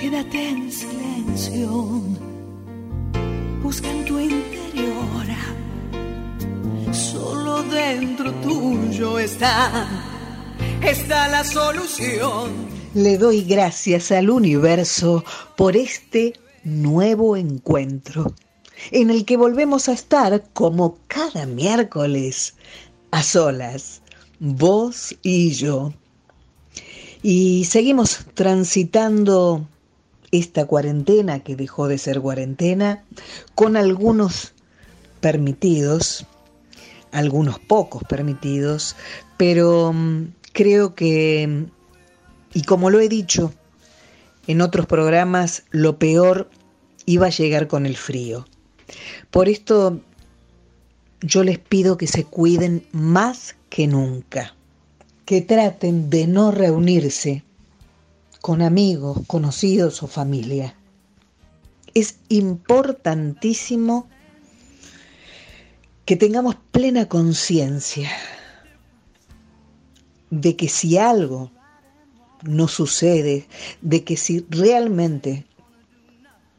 quédate en silencio. Busca en tu interior. Solo dentro tuyo está, está la solución. Le doy gracias al universo por este nuevo encuentro en el que volvemos a estar como cada miércoles a solas, vos y yo. Y seguimos transitando esta cuarentena que dejó de ser cuarentena con algunos permitidos, algunos pocos permitidos, pero mm, creo que, y como lo he dicho en otros programas, lo peor iba a llegar con el frío. Por esto yo les pido que se cuiden más que nunca, que traten de no reunirse con amigos, conocidos o familia. Es importantísimo que tengamos plena conciencia de que si algo no sucede, de que si realmente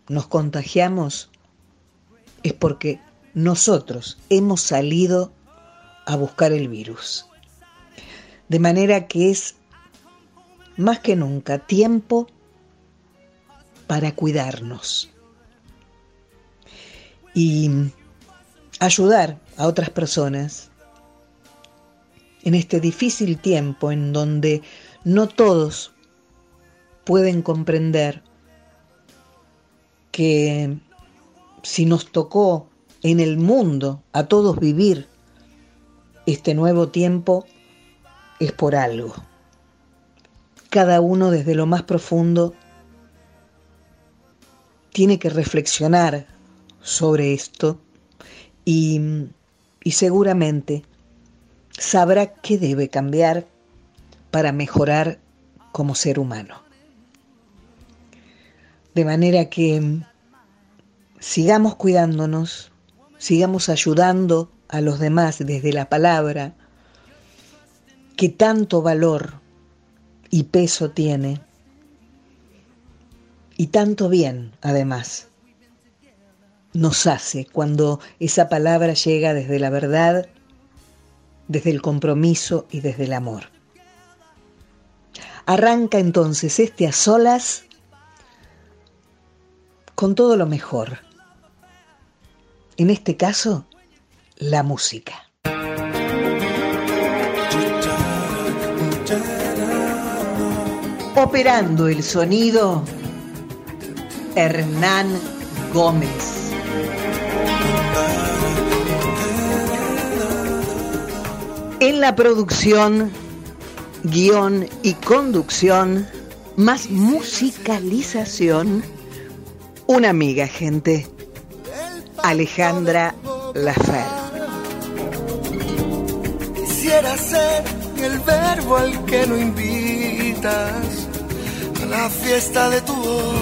nos contagiamos, es porque nosotros hemos salido a buscar el virus. De manera que es más que nunca tiempo para cuidarnos y ayudar a otras personas en este difícil tiempo en donde no todos pueden comprender que si nos tocó en el mundo a todos vivir este nuevo tiempo, es por algo. Cada uno desde lo más profundo tiene que reflexionar sobre esto y, y seguramente sabrá qué debe cambiar para mejorar como ser humano. De manera que sigamos cuidándonos, sigamos ayudando a los demás desde la palabra, que tanto valor y peso tiene, y tanto bien, además, nos hace cuando esa palabra llega desde la verdad, desde el compromiso y desde el amor. Arranca entonces este a solas con todo lo mejor en este caso, la música. Operando el sonido, Hernán Gómez. En la producción, guion y conducción, más musicalización, una amiga, gente. Alejandra Lafer. Quisiera ser el verbo al que no invitas la fiesta de tu voz.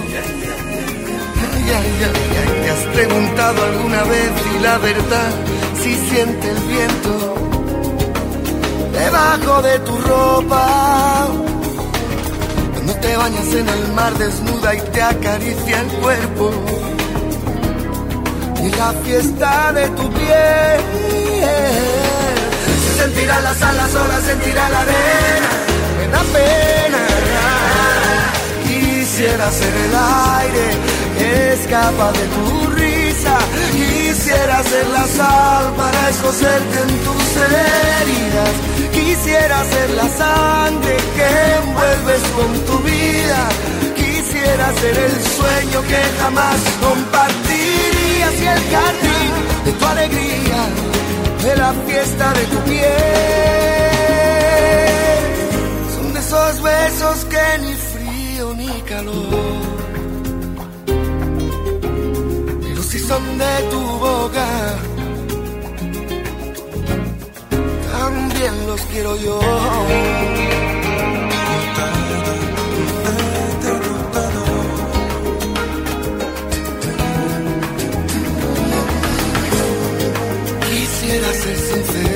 ¿Te has preguntado alguna vez si la verdad si siente el viento debajo de tu ropa? Cuando te bañas en el mar desnuda y te acaricia el cuerpo y la fiesta de tu piel. Se sentirá las alas sola, sentirá la arena, me pena. Quisiera ser el aire que escapa de tu risa. Quisiera ser la sal para escocerte en tus heridas. Quisiera ser la sangre que envuelves con tu vida. Quisiera ser el sueño que jamás compartí y el jardín de tu alegría, de la fiesta de tu piel. Son esos besos que ni ni calor, pero si son de tu boca, también los quiero yo. quisiera ser sincero.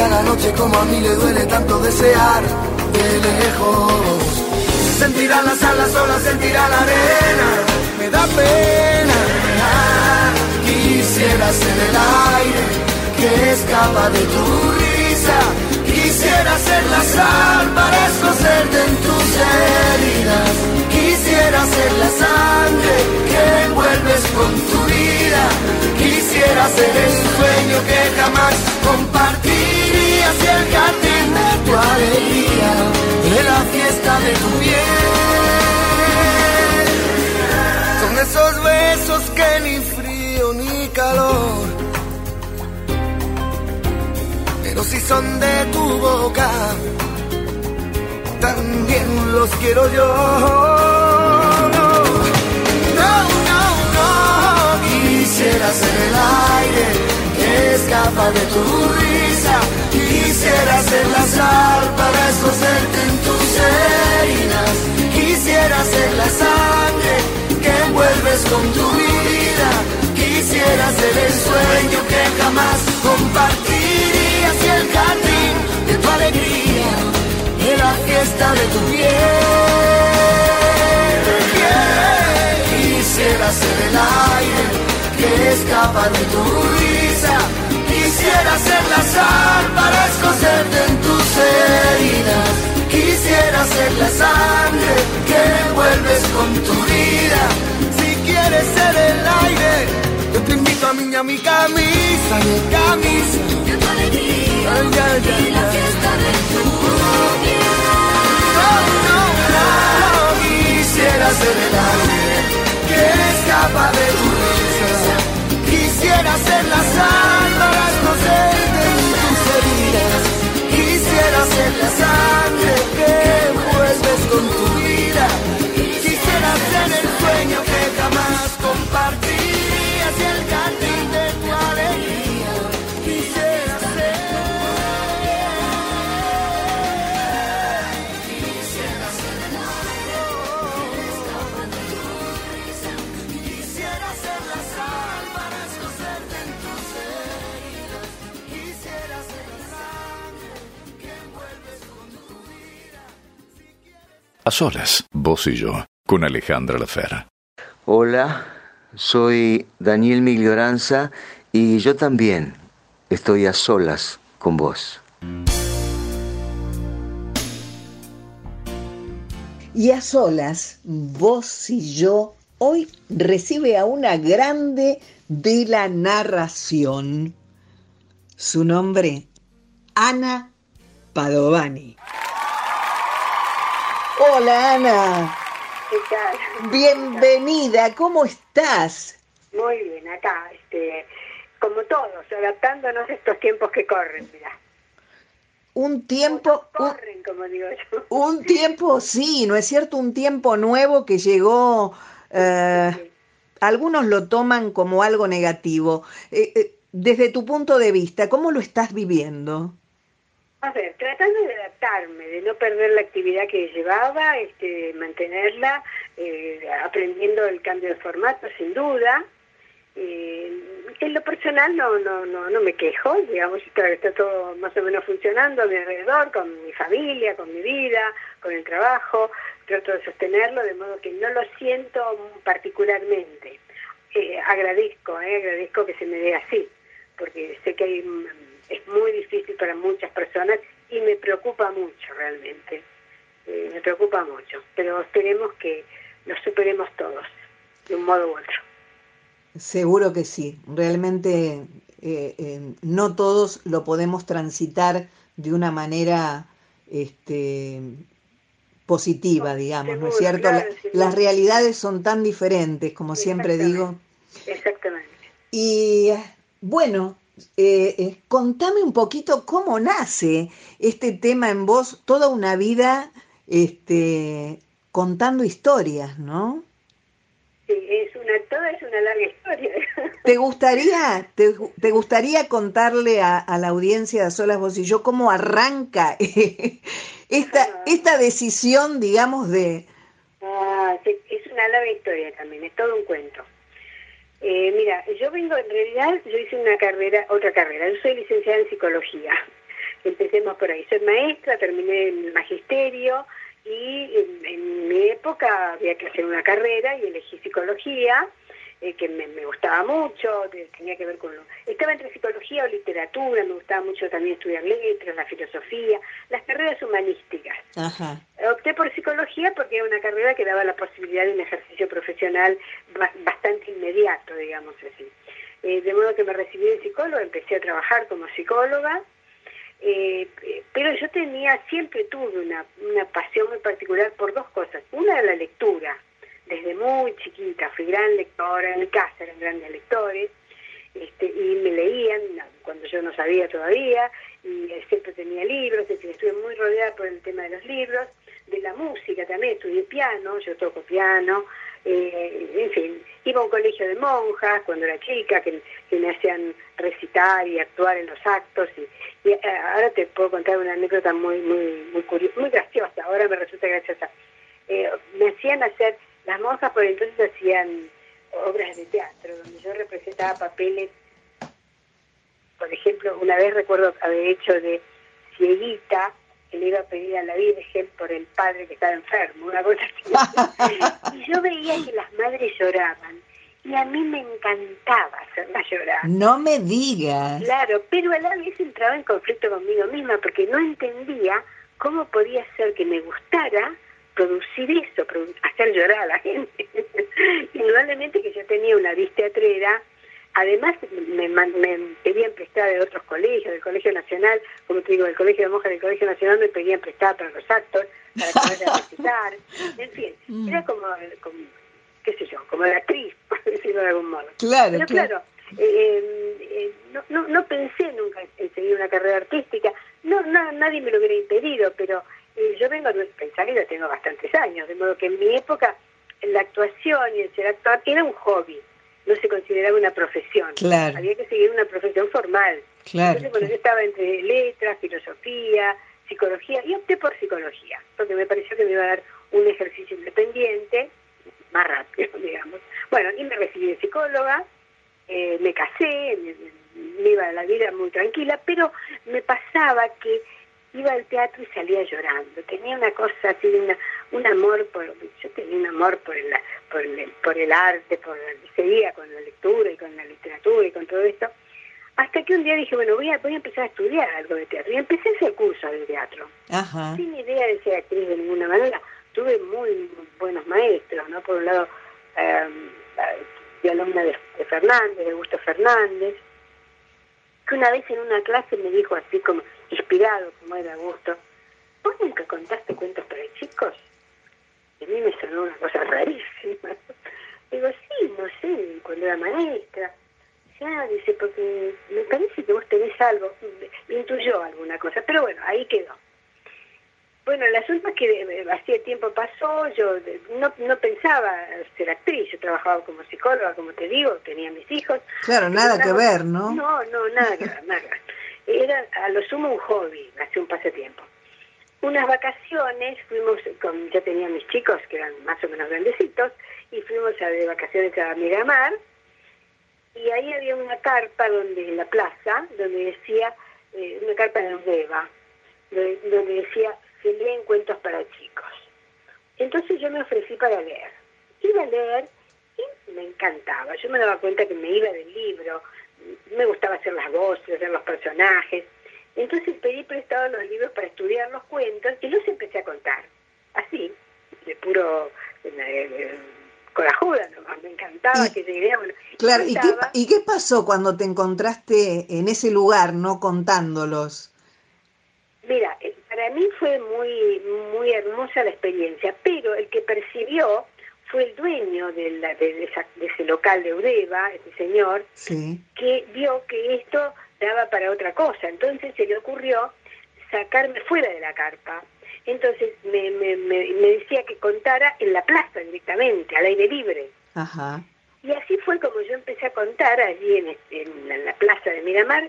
A la noche como a mí le duele tanto desear de lejos. Sentirá las alas solas, sentirá la arena. Me da pena. Quisiera ser el aire que escapa de tu risa. Quisiera ser la sal para escocerte en tus heridas. Quisiera ser la sangre que envuelves con tu vida. Quisiera ser el sueño que jamás compartirías y el jardín de tu alegría, de la fiesta de tu piel. Son esos besos que ni frío ni calor pero si son de tu boca, también los quiero yo. Quisiera ser el aire que escapa de tu risa. Quisiera ser la sal para escocerte en tus heridas. Quisiera ser la sangre que envuelves con tu vida. Quisiera ser el sueño que jamás compartirías y el jardín de tu alegría, de la fiesta de tu piel. Quisiera ser el aire que escapa de tu risa. Quisiera ser la sal para escocerte en tus heridas. Quisiera ser la sangre que envuelves con tu vida. Si quieres ser el aire, yo te invito a mí a mi camisa, mi camisa. A solas, vos y yo, con Alejandra Lafera. Hola, soy Daniel Miglioranza y yo también estoy a solas con vos. Y a solas, vos y yo, hoy recibe a una grande de la narración. Su nombre, Ana Padovani. Hola Ana, ¿Qué tal? bienvenida, ¿cómo estás? Muy bien, acá, este, como todos, adaptándonos a estos tiempos que corren, mira. Un tiempo, un, Corren, como digo yo. un tiempo, sí, ¿no es cierto? Un tiempo nuevo que llegó, eh, algunos lo toman como algo negativo. Eh, eh, desde tu punto de vista, ¿cómo lo estás viviendo? A ver, tratando de adaptarme, de no perder la actividad que llevaba, este, mantenerla, eh, aprendiendo el cambio de formato, sin duda. Eh, en lo personal no, no, no, no me quejo, digamos, está, está todo más o menos funcionando a mi alrededor, con mi familia, con mi vida, con el trabajo, trato de sostenerlo, de modo que no lo siento particularmente. Eh, agradezco, eh, agradezco que se me dé así, porque sé que hay, es muy difícil para muchas personas y me preocupa mucho realmente, Eh, me preocupa mucho, pero esperemos que lo superemos todos, de un modo u otro. Seguro que sí, realmente eh, eh, no todos lo podemos transitar de una manera este, positiva, digamos, ¿no es cierto? claro, La- seguro. las realidades son tan diferentes, como siempre digo. Exactamente. Y bueno, eh, eh, contame un poquito cómo nace este tema en vos, toda una vida este, contando historias, ¿no? Sí, es una, toda es una larga historia. ¿Te gustaría, te, te gustaría contarle a, a, la audiencia de Solas Vos y yo cómo arranca esta, Ah. esta decisión, digamos, de... Ah, es una larga historia también, es todo un cuento. Eh, mira, yo vengo, en realidad, yo hice una carrera, otra carrera, yo soy licenciada en psicología. Empecemos por ahí. Soy maestra, terminé en el magisterio y en, en mi época había que hacer una carrera y elegí psicología, eh, que me, me, gustaba mucho, tenía que ver con lo... Estaba entre psicología o literatura, me gustaba mucho también estudiar letras, la filosofía, las carreras humanísticas. Ajá. Opté por psicología porque era una carrera que daba la posibilidad de un ejercicio profesional bastante inmediato, digamos así. Eh, de modo que me recibí de psicóloga, empecé a trabajar como psicóloga, eh, pero yo tenía, siempre tuve una, una pasión muy particular por dos cosas. Una era la lectura, desde muy chiquita, fui gran lectora, en mi casa eran grandes lectores, este, y me leían cuando yo no sabía todavía, y siempre tenía libros, es decir, estuve muy rodeada por el tema de los libros, de la música también, estudié piano, yo toco piano, eh, en fin, iba a un colegio de monjas cuando era chica, que, me hacían recitar y actuar en los actos, y, y, ahora te puedo contar una anécdota muy, muy, muy curiosa, muy graciosa, ahora me resulta graciosa. Eh, me hacían hacer, las monjas por entonces hacían obras de teatro, donde yo representaba papeles, por ejemplo, una vez recuerdo haber hecho de cieguita, que le iba a pedir a la Virgen por el padre que estaba enfermo, una cosa así. y yo veía que las madres lloraban, y a mí me encantaba hacerlas llorar. No me digas. Claro, pero a la vez entraba en conflicto conmigo misma, porque no entendía cómo podía ser que me gustara producir eso, produ hacer llorar a la gente. Indudablemente que yo tenía una vis teatrera, además me, me pedían prestada de otros colegios, del Colegio Nacional, como te digo, del Colegio de Monjas del Colegio Nacional me pedían prestada para los actos, para poder recitar, en fin, mm. era como, como, qué sé yo, como la actriz, por decirlo de algún modo. Claro, Pero claro, claro eh, eh, no, no, no, pensé nunca en seguir una carrera artística, no, no nadie me lo hubiera impedido, pero eh, yo vengo a pensar que yo tengo bastantes años, de modo que en mi época la actuación y el ser actor era un hobby, no se consideraba una profesión. Claro. Había que seguir una profesión formal. Claro, Entonces, bueno, yo estaba entre letras, filosofía, psicología, y opté por psicología, porque me pareció que me iba a dar un ejercicio independiente, más rápido, digamos. Bueno, y me recibí de psicóloga, eh, me casé, me, me iba a la vida muy tranquila, pero me pasaba que iba al teatro y salía llorando. Tenía una cosa así, una, un amor por, yo tenía un amor por el, por el, por el arte, por seguía con la lectura y con la literatura y con todo esto. Hasta que un día dije, bueno, voy a, voy a empezar a estudiar algo de teatro. Y empecé ese curso de teatro. Ajá. Sin idea de ser actriz de ninguna manera. Tuve muy, muy buenos maestros, ¿no? Por un lado, eh, de alumna de, de Fernández, de Augusto Fernández, que una vez en una clase me dijo así como, inspirado como era Augusto, ¿vos nunca contaste cuentos para chicos? Y a mí me sonó una cosa rarísima. Digo, sí, no sé, cuando era maestra. Ya, dice, porque me parece que vos tenés algo, me intuyó alguna cosa, pero bueno, ahí quedó. Bueno, el asunto es que hacía tiempo pasó, yo no, no pensaba ser actriz, yo trabajaba como psicóloga, como te digo, tenía mis hijos. Claro, nada que ver, ¿no? No, no, nada nada. Era a lo sumo un hobby, hace un pasatiempo. Unas vacaciones, fuimos, con, ya tenía mis chicos, que eran más o menos grandecitos, y fuimos a, de vacaciones a Miramar, y ahí había una carpa donde en la plaza, donde decía, eh, una carpa de Udeva, donde decía, se leen cuentos para chicos. Entonces yo me ofrecí para leer. Iba a leer y me encantaba. Yo me daba cuenta que me iba del libro, me gustaba hacer las voces, hacer los personajes. Entonces pedí prestado los libros para estudiar los cuentos y los empecé a contar. Así, de puro eh, corajuda nomás, me encantaba y, que esa idea. Bueno, claro, ¿y qué, ¿y qué pasó cuando te encontraste en ese lugar, no contándolos? Mira, para mí fue muy muy hermosa la experiencia, pero el que percibió fue el dueño de, la, de, esa, de ese local de Udeva, ese señor, sí. que vio que esto daba para otra cosa. Entonces se le ocurrió sacarme fuera de la carpa Entonces me, me, me, me decía que contara en la plaza directamente, al aire libre. Ajá. Y así fue como yo empecé a contar allí en, este- en la, la plaza de Miramar,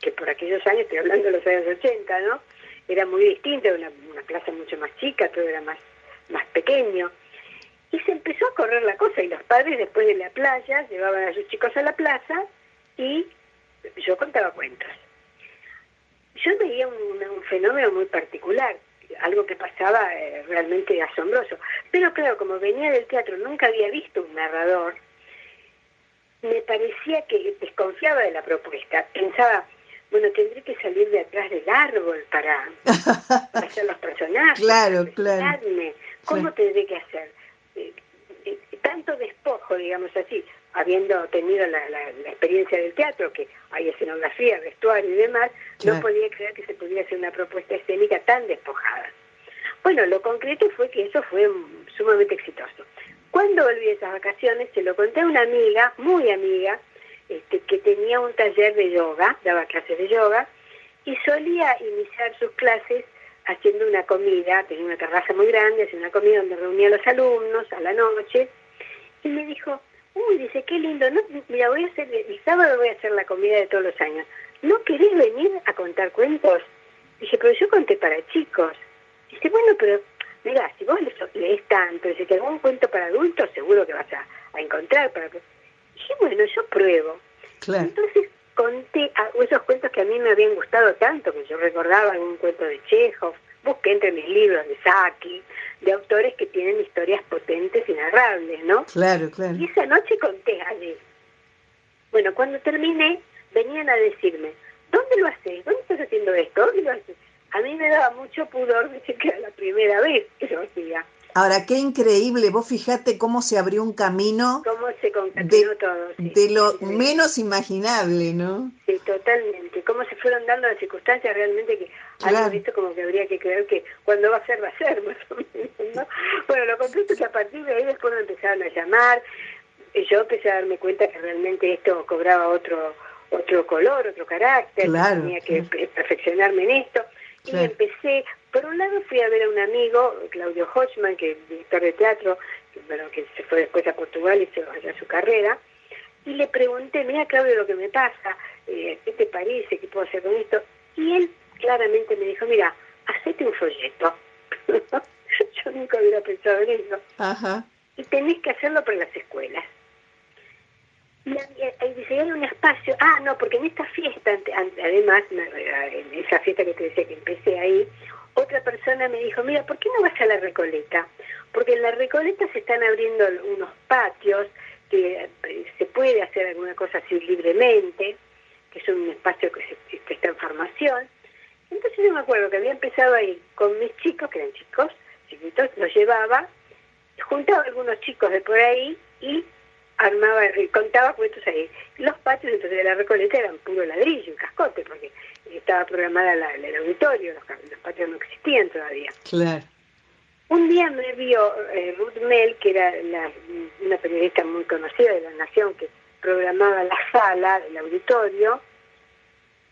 que por aquellos años, estoy hablando de los años 80, ¿no? Era muy distinta, era una, una plaza mucho más chica, todo era más, más pequeño. Y se empezó a correr la cosa y los padres después de la playa llevaban a sus chicos a la plaza y yo contaba cuentos. Yo veía un, un fenómeno muy particular, algo que pasaba eh, realmente asombroso. Pero claro, como venía del teatro, nunca había visto un narrador, me parecía que desconfiaba de la propuesta. Pensaba, bueno, tendré que salir de atrás del árbol para, hacer los personajes. Claro, para claro. ¿Cómo Claro. tendré que hacer? Eh, tanto despojo, digamos así, habiendo tenido la, la- la experiencia del teatro, que hay escenografía, vestuario y demás, Claro. no podía creer que se pudiera hacer una propuesta escénica tan despojada. Bueno, lo concreto fue que eso fue sumamente exitoso. Cuando volví de esas vacaciones, se lo conté a una amiga, muy amiga, este, que tenía un taller de yoga, daba clases de yoga, y solía iniciar sus clases haciendo una comida, tenía una terraza muy grande, hacía una comida donde reunía a los alumnos a la noche, y me dijo, uy, dice, qué lindo, no, mira, voy a hacer, el sábado voy a hacer la comida de todos los años, ¿no querés venir a contar cuentos? Dije, pero yo conté para chicos. Dice, bueno, pero mira, si vos lees, lees tanto, dice que algún cuento para adultos seguro que vas a, a encontrar. Para... Dije, bueno, yo pruebo. Claro. Entonces conté esos cuentos que a mí me habían gustado tanto, que yo recordaba algún cuento de Chekhov, busqué entre mis libros de Saki, de autores que tienen historias potentes y narrables, ¿no? Claro, claro. Y esa noche conté allí. Bueno, cuando terminé, venían a decirme, ¿dónde lo haces? ¿Dónde estás haciendo esto? ¿Dónde lo haces? A mí me daba mucho pudor decir que era la primera vez que lo hacía. Ahora, qué increíble, vos fijate cómo se abrió un camino Cómo se concatenó de, todo. sí. de lo menos imaginable, ¿no? Sí, totalmente. Cómo se fueron dando las circunstancias realmente que Claro. algo esto como que habría que creer que cuando va a ser, va a ser, más o menos, ¿no? Bueno, lo concreto es que a partir de ahí después me empezaron a llamar, y yo empecé a darme cuenta que realmente esto cobraba otro otro color, otro carácter, Claro, que tenía que claro. perfeccionarme en esto. Y empecé, por un lado fui a ver a un amigo, Claudio Hochman, que es director de teatro, que, bueno, que se fue después a Portugal y se allá su carrera, y le pregunté, mira Claudio lo que me pasa, eh, ¿qué te parece? ¿Qué puedo hacer con esto? Y él claramente me dijo, mira, hacete un folleto. Yo nunca hubiera pensado en eso. Ajá. Y tenés que hacerlo para las escuelas. Y y hay un espacio, ah, no, porque en esta fiesta, además, me- en esa fiesta que te decía que empecé ahí, otra persona me dijo, mira, ¿por qué no vas a la Recoleta? Porque en la Recoleta se están abriendo unos patios que eh, se puede hacer alguna cosa así libremente, que es un espacio que, se- está en formación. Entonces yo me acuerdo que había empezado ahí con mis chicos, que eran chicos, chiquitos, los llevaba, juntaba algunos chicos de por ahí y armaba, contaba cuentos ahí. Los patios entonces de la Recoleta eran puro ladrillo y cascote, porque estaba programada la, el auditorio, los, los patios no existían todavía. Claro. Un día me vio eh, Ruth Mel, que era la- una periodista muy conocida de la Nación, que programaba la sala, el auditorio,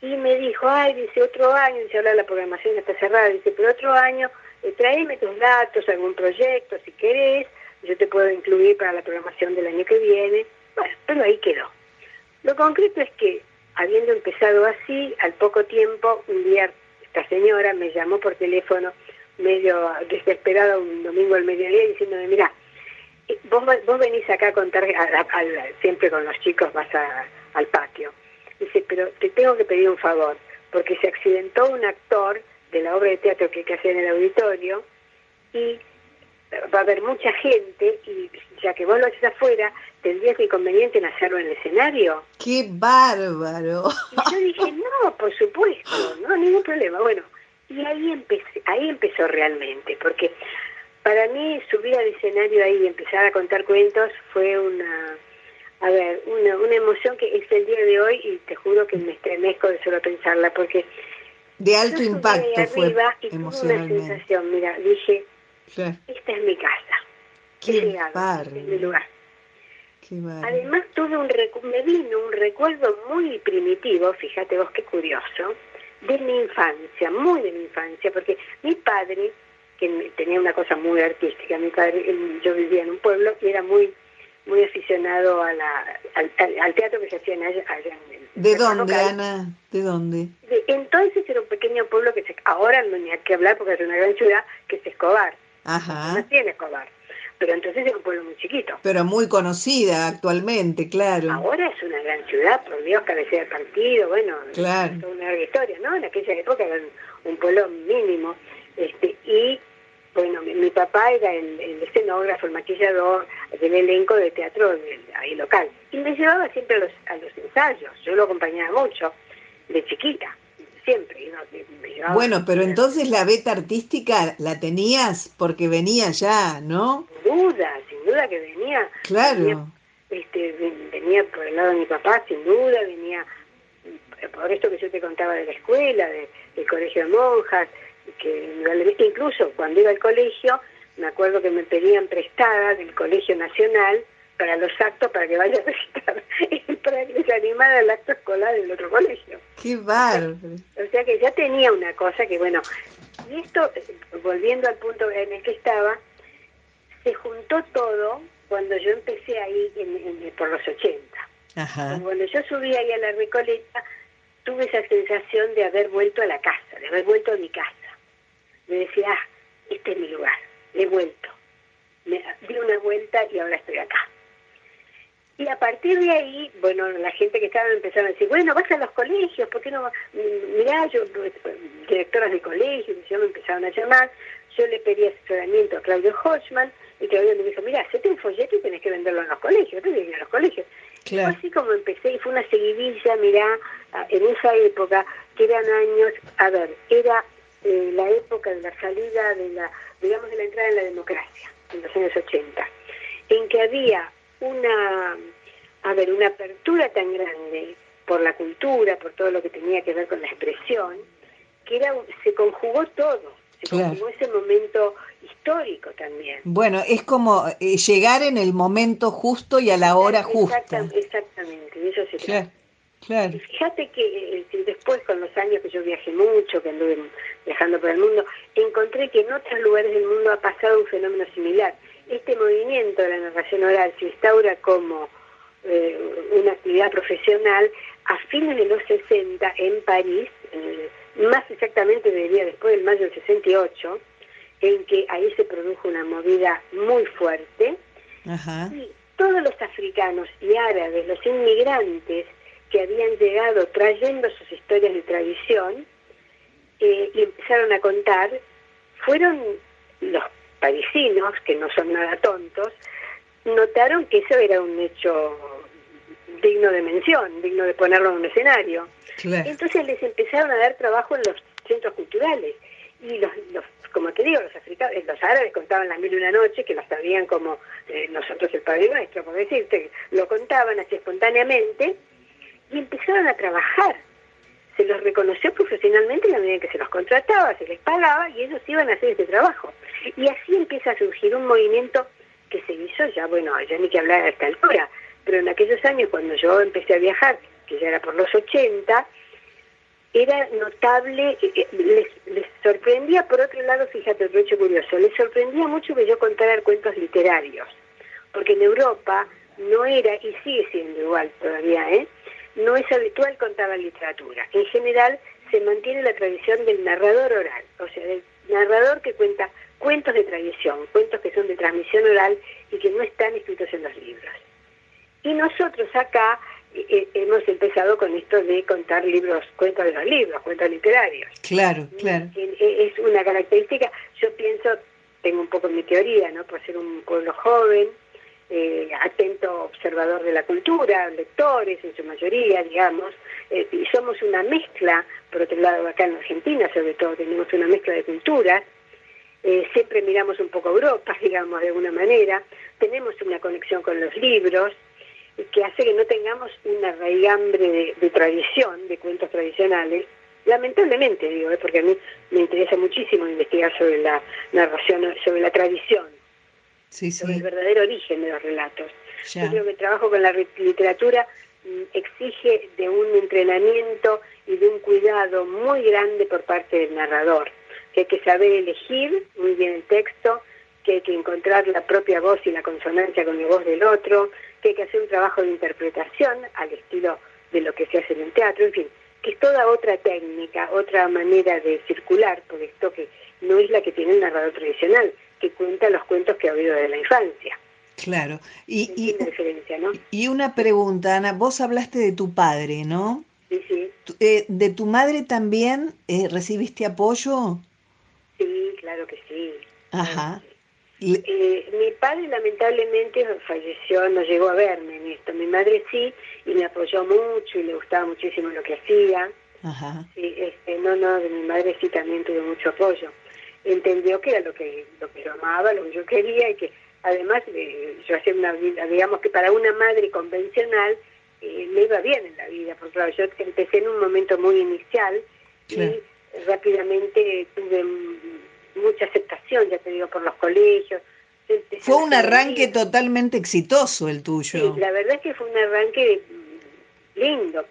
y me dijo, ay, dice, otro año, dice, ahora la programación está cerrada, dice, pero otro año, eh, tráeme tus datos, algún proyecto, si querés, yo te puedo incluir para la programación del año que viene. Bueno, pero ahí quedó. Lo concreto es que, habiendo empezado así, al poco tiempo, un día esta señora me llamó por teléfono, medio desesperada, un domingo al mediodía, diciéndome, mira, eh, vos, vos venís acá a contar, siempre con los chicos vas al patio. Dice, pero te tengo que pedir un favor, porque se accidentó un actor de la obra de teatro que hay que hacer en el auditorio y va a haber mucha gente y ya que vos lo haces afuera, tendrías inconveniente en hacerlo en el escenario. ¡Qué bárbaro! Y yo dije, no, por supuesto, no, ningún problema. Bueno, y ahí empecé, ahí empezó realmente, porque para mí subir al escenario ahí y empezar a contar cuentos fue una, a ver, una, una emoción que es el día de hoy y te juro que me estremezco de solo pensarla, porque De alto impacto fue arriba y tuve una sensación, mira, dije, Claro. esta es mi casa, Qué este bárbaro. es mi lugar. Qué. Además tuve un recu- me vino un recuerdo muy primitivo, fíjate vos qué curioso, de mi infancia, muy de mi infancia, porque mi padre que tenía una cosa muy artística. Mi padre, yo vivía en un pueblo y era muy muy aficionado a la, al, teatro que se hacía allá, allá en el ¿De dónde, Ana? ¿De dónde? entonces era un pequeño pueblo que se, ahora no hay que hablar porque es una gran ciudad, que es Escobar. Ajá. No tiene Escobar. Pero entonces era un pueblo muy chiquito. Pero muy conocida actualmente, claro. Ahora es una gran ciudad, por Dios, cabecera del partido, bueno, claro. es una gran historia, ¿no? En aquella época era un pueblo mínimo. este Y bueno, mi, papá era el, escenógrafo, el maquillador del elenco de teatro ahí local. Y me llevaba siempre a los, a los ensayos. Yo lo acompañaba mucho, de chiquita, siempre. bueno, pero entonces la beta artística la tenías porque venía ya, ¿no? Sin duda, sin duda que venía. Claro. Venía, este, venía por el lado de mi papá, sin duda, venía por esto que yo te contaba de la escuela, del colegio de monjas, que incluso cuando iba al colegio, me acuerdo que me pedían prestada del Colegio Nacional para los actos para que vaya a visitar para que se animara el acto escolar del otro colegio. ¡Qué bárbaro! O sea que ya tenía una cosa que, bueno, y esto, volviendo al punto en el que estaba, se juntó todo cuando yo empecé ahí en, por los 80. Ajá. Cuando yo subí ahí a la Recoleta, tuve esa sensación de haber vuelto a la casa, de haber vuelto a mi casa me decía, ah, este es mi lugar, he vuelto. Me di una vuelta y ahora estoy acá. Y a partir de ahí, bueno, la gente que estaba empezando a decir, bueno, vas a los colegios, ¿por qué no? Mm, mirá, yo, pues, directoras de colegios, yo me empezaron a llamar, yo le pedí asesoramiento a Claudio Hodgman, y Claudio me dijo, mira, hacete un folleto y tenés que venderlo en los colegios, tú ir a los colegios. Claro. así como empecé, y fue una seguidilla, mirá, en esa época, que eran años, a ver, era eh, la época de la salida de la, digamos, de la entrada en la democracia, en los años 80, en que había una, a ver, una apertura tan grande por la cultura, por todo lo que tenía que ver con la expresión, que era, se conjugó todo, se conjugó ese momento histórico también. Bueno, es como eh, llegar en el momento justo y a la hora justa. exactamente, eso se trata. Claro. Fíjate que eh, después, con los años que yo viajé mucho, que anduve viajando por el mundo, encontré que en otros lugares del mundo ha pasado un fenómeno similar. Este movimiento de la narración oral se instaura como eh, una actividad profesional a fines de los 60 en París, eh, más exactamente diría después del mayo del 68, en que ahí se produjo una movida muy fuerte. Y todos los africanos y árabes, los inmigrantes, que habían llegado trayendo sus historias de tradición eh, y empezaron a contar, fueron los parisinos, que no son nada tontos, notaron que eso era un hecho digno de mención, digno de ponerlo en un escenario. Entonces les empezaron a dar trabajo en los centros culturales. Y los, como te digo, los africanos, los árabes contaban las mil y una noches, que las sabían como eh, nosotros el Padre Nuestro, por decirte, lo contaban así espontáneamente, y empezaron a trabajar. Se los reconoció profesionalmente en la medida que se los contrataba, se les pagaba y ellos iban a hacer este trabajo. Y así empieza a surgir un movimiento que se hizo ya, bueno, ya ni que hablar a esta altura, pero en aquellos años cuando yo empecé a viajar, que ya era por los 80, era notable, eh, eh, les, les, sorprendía, por otro lado, fíjate, otro hecho curioso, les sorprendía mucho que yo contara cuentos literarios, porque en Europa no era, y sigue siendo igual todavía, ¿eh? No es habitual contar la literatura. En general se mantiene la tradición del narrador oral, o sea, del narrador que cuenta cuentos de tradición, cuentos que son de transmisión oral y que no están escritos en los libros. Y nosotros acá eh, eh, hemos empezado con esto de contar libros, cuentos de los libros, cuentos literarios. Claro, claro. Es una característica, yo pienso, tengo un poco mi teoría, ¿no? Por ser un pueblo joven, eh, atento observador de la cultura, lectores en su mayoría, digamos, eh, y somos una mezcla, por otro lado acá en Argentina sobre todo tenemos una mezcla de culturas, eh, siempre miramos un poco Europa, digamos, de alguna manera, tenemos una conexión con los libros, que hace que no tengamos una raigambre de, tradición, de cuentos tradicionales, lamentablemente digo, porque a mí me interesa muchísimo investigar sobre la narración, sobre la tradición sobre el verdadero origen de los relatos. Yo creo que el trabajo con la literatura mm, exige de un entrenamiento y de un cuidado muy grande por parte del narrador, que hay que saber elegir muy bien el texto, que hay que encontrar la propia voz y la consonancia con la voz del otro, que hay que hacer un trabajo de interpretación al estilo de lo que se hace en el teatro, en fin, que es toda otra técnica, otra manera de circular, por esto que no es la que tiene el narrador tradicional, que cuenta los cuentos que ha oído de la infancia. Claro. Y, y, diferencia, ¿no? y una pregunta, Ana, vos hablaste de tu padre, ¿no? Sí, sí. Eh, ¿De tu madre también eh, recibiste apoyo? Sí, claro que sí. Ajá. Eh, mi padre lamentablemente falleció, no llegó a verme en esto. Mi madre sí, y me apoyó mucho y le gustaba muchísimo lo que hacía. Ajá. Sí, este, no, no, de mi madre sí también tuve mucho apoyo. Entendió que era lo que, lo que yo amaba, lo que yo quería y que además eh, yo hacía una vida, digamos que para una madre convencional eh, me iba bien en la vida, porque claro, yo empecé en un momento muy inicial y rápidamente tuve mucha aceptación, ya te digo, por los colegios. Fue un arranque totalmente exitoso el tuyo. Sí, la verdad es que fue un arranque lindo.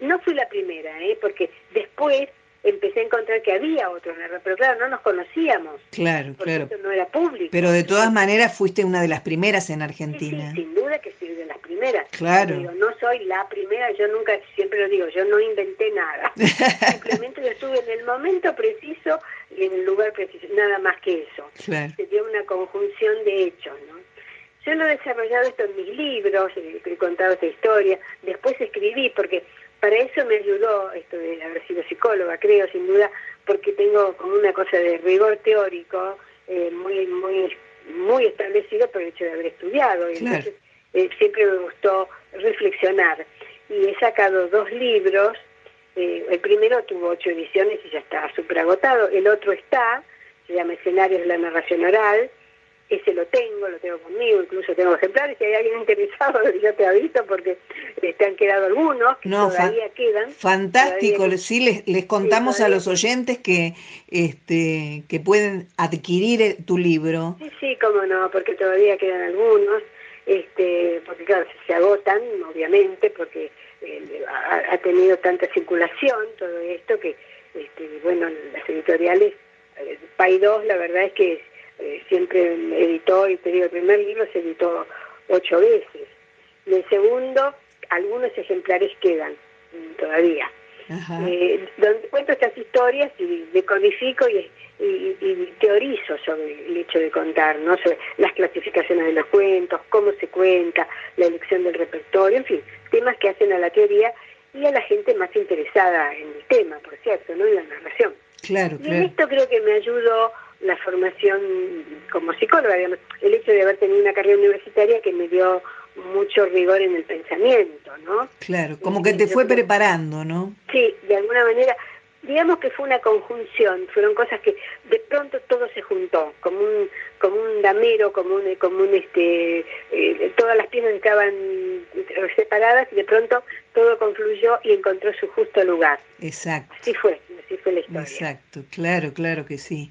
No fui la primera, ¿eh? porque después empecé a encontrar que había otros pero claro, no nos conocíamos. Claro, claro. Eso no era público. Pero de todas maneras fuiste una de las primeras en Argentina. Sí, sin duda que soy de las primeras. Claro. Digo, no soy la primera, yo nunca, siempre lo digo, yo no inventé nada. Simplemente yo estuve en el momento preciso y en el lugar preciso, nada más que eso. Claro. Se dio una conjunción de hechos, ¿no? Yo lo he desarrollado esto en mis libros, he contado esta historia, después escribí, porque para eso me ayudó esto de haber sido psicóloga, creo, sin duda, porque tengo como una cosa de rigor teórico eh, muy, muy, muy establecido por el hecho de haber estudiado. Y entonces eh, siempre me gustó reflexionar. Y he sacado dos libros. Eh, el primero tuvo ocho ediciones y ya está súper agotado. El otro está, se llama Escenarios de la Narración Oral ese lo tengo, lo tengo conmigo, incluso tengo ejemplares, si hay alguien interesado, yo te aviso porque te han quedado algunos, que todavía quedan. Fantástico, sí, les, les contamos a los oyentes que este que pueden adquirir eh, tu libro. Sí, sí, cómo no, porque todavía quedan algunos, este porque claro, se agotan, obviamente, porque eh, ha, tenido tanta circulación todo esto que, este, bueno, las editoriales, eh, PAI 2, la verdad es que eh, siempre editó, y te digo, el primer libro se editó ocho veces. Y el segundo, algunos ejemplares quedan todavía. Eh, donde cuento estas historias y decodifico y, y, teorizo sobre el hecho de contar, ¿no? sobre las clasificaciones de los cuentos, cómo se cuenta, la elección del repertorio, en fin, temas que hacen a la teoría y a la gente más interesada en el tema, por cierto, ¿no? en la narración. Claro, y en esto creo que me ayudó la formación como psicóloga, digamos, el hecho de haber tenido una carrera universitaria que me dio mucho rigor en el pensamiento, ¿no? Claro, como que te fue preparando, ¿no? Sí, de alguna manera, digamos que fue una conjunción, fueron cosas que de pronto todo se juntó, como un como un damero, como un, como un este, eh, todas las piezas estaban separadas y de pronto todo confluyó y encontró su justo lugar. Exacto. Así fue, así fue la historia. Exacto, claro, claro que sí.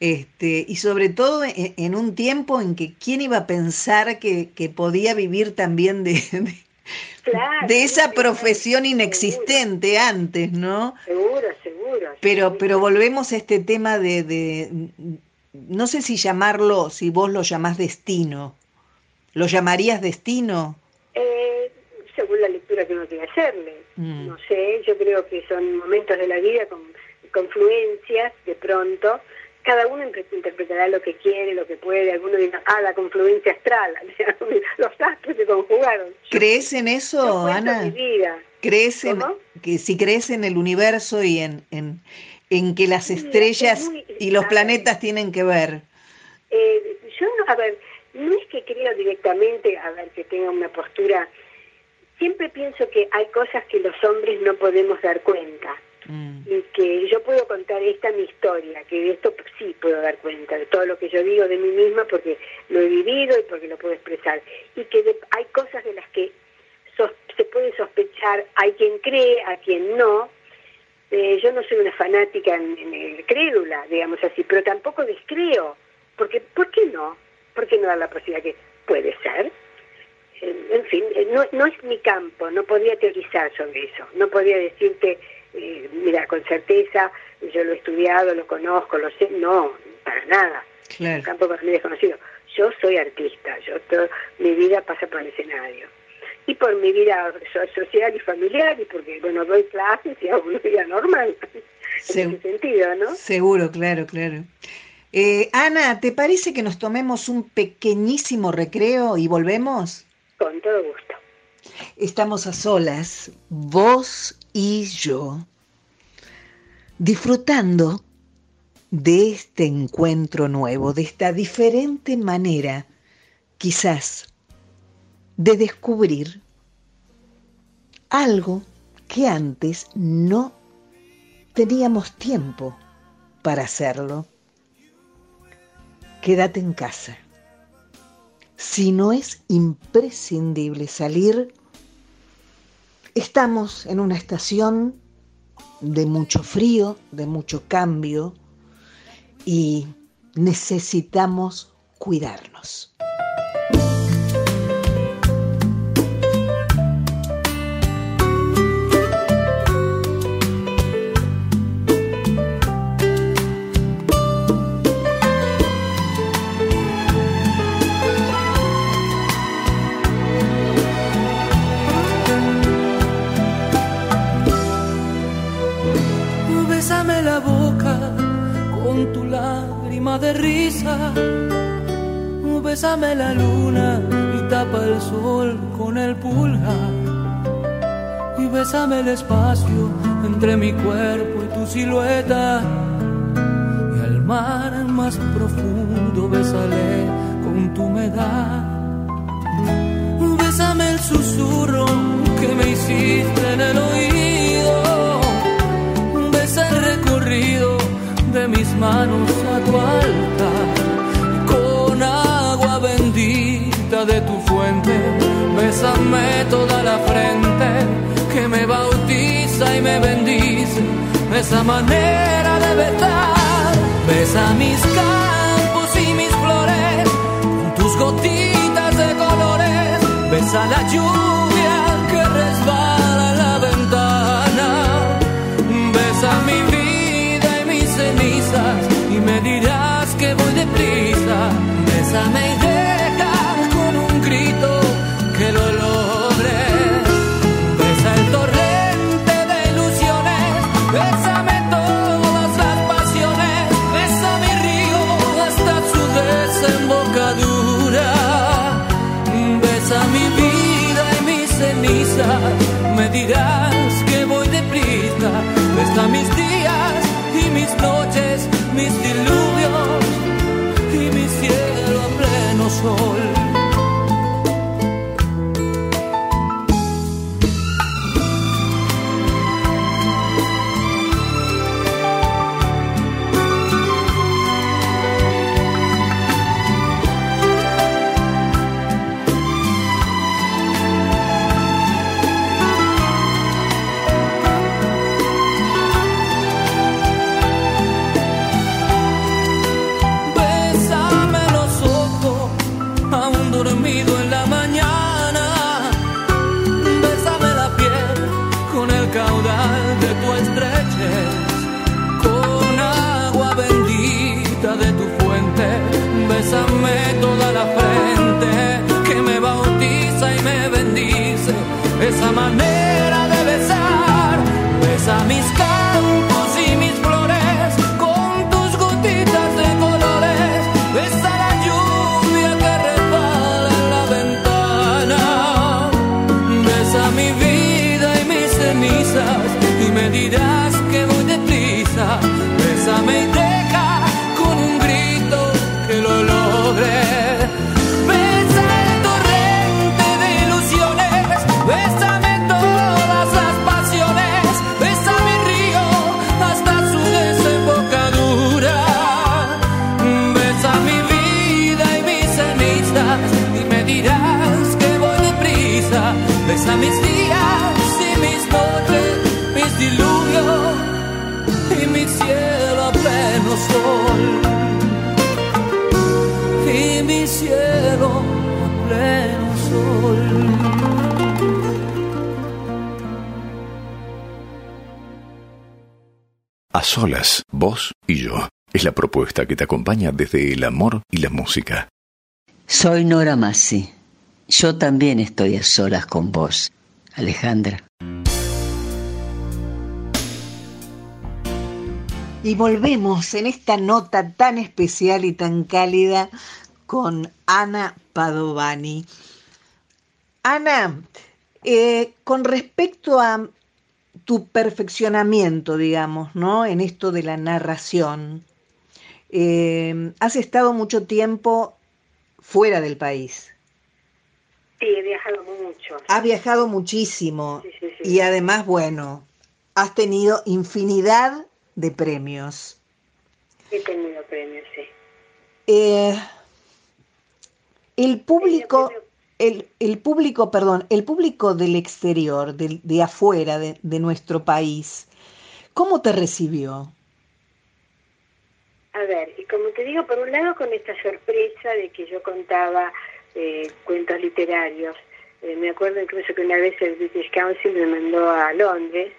Este, y sobre todo en, un tiempo en que quién iba a pensar que, que podía vivir también de, de, esa profesión inexistente antes, ¿no? Seguro, seguro. Pero, pero volvemos a este tema de, de, no sé si llamarlo, si vos lo llamás destino. ¿Lo llamarías destino? Eh, según la lectura que uno quiere hacerle. Mm. No sé, yo creo que son momentos de la vida con confluencias de pronto cada uno interpretará lo que quiere, lo que puede, algunos dirán, ah, la confluencia astral, los astros se conjugaron. ¿Crees en eso, Ana? Mi vida. ¿Crees en, que si crees en el universo y en, en, en que las estrellas y los planetas tienen que ver? Eh, yo, no, a ver, no es que creo directamente, a ver, que tenga una postura, siempre pienso que hay cosas que los hombres no podemos dar cuenta Mm. Y que yo puedo contar esta mi historia, que de esto sí puedo dar cuenta, de todo lo que yo digo de mí misma porque lo he vivido y porque lo puedo expresar. Y que hay cosas de las que se puede sospechar, hay quien cree, a quien no. Eh, yo no soy una fanática en, el crédula, digamos así, pero tampoco descreo. Porque, ¿Por qué no? ¿Por qué no dar la posibilidad que puede ser? en fin, eh, no, no es mi campo, no podría teorizar sobre eso, no podría decirte eh, mira, con certeza, yo lo he estudiado, lo conozco, lo sé, no, para nada. Claro. Campo para mí desconocido. Yo soy artista, yo to- mi vida pasa por el escenario. Y por mi vida so- social y familiar, y porque, bueno, doy clases y hago una vida normal. En ese sentido, ¿no? Seguro, claro, claro. Eh, Ana, ¿te parece que nos tomemos un pequeñísimo recreo y volvemos? Con todo gusto. Estamos a solas, vos y yo, disfrutando de este encuentro nuevo, de esta diferente manera, quizás, de descubrir algo que antes no teníamos tiempo para hacerlo. Quédate en casa. Si no es imprescindible salir, estamos en una estación de mucho frío, de mucho cambio y necesitamos cuidarnos. De risa. Bésame la luna y tapa el sol con el pulgar. Y bésame el espacio entre mi cuerpo y tu silueta. Y al mar más profundo bésale con tu humedad. Bésame el susurro que me hiciste en el oído. Besa el recorrido de mis manos a tu altar. Con agua bendita de tu fuente, bésame toda la frente que me bautiza y me bendice. Esa manera de besar, besa mis campos y mis flores con tus gotitas de colores. Besa la lluvia Bésame y deja con un grito que lo logre. Besa el torrente de ilusiones. Bésame todas las pasiones. Besa mi río hasta su desembocadura. Besa mi vida y mis cenizas. Me dirás que voy deprisa. Besa mis días y mis noches, mis diluvios sol. Solas, vos y yo. Es la propuesta que te acompaña desde el amor y la música. Soy Nora Massi. Yo también estoy a solas con vos, Alejandra. Y volvemos en esta nota tan especial y tan cálida con Ana Padovani. Ana, eh, con respecto a tu perfeccionamiento, digamos, ¿no? En esto de la narración, eh, has estado mucho tiempo fuera del país. Sí, he viajado mucho. Has viajado muchísimo y además, bueno, has tenido infinidad de premios. He tenido premios, sí. Eh, el público, el, el, público, perdón, el público del exterior, de, de afuera de, de, nuestro país, ¿cómo te recibió? A ver, y como te digo, por un lado con esta sorpresa de que yo contaba eh, cuentos literarios. Eh, me acuerdo incluso que una vez el British Council me mandó a Londres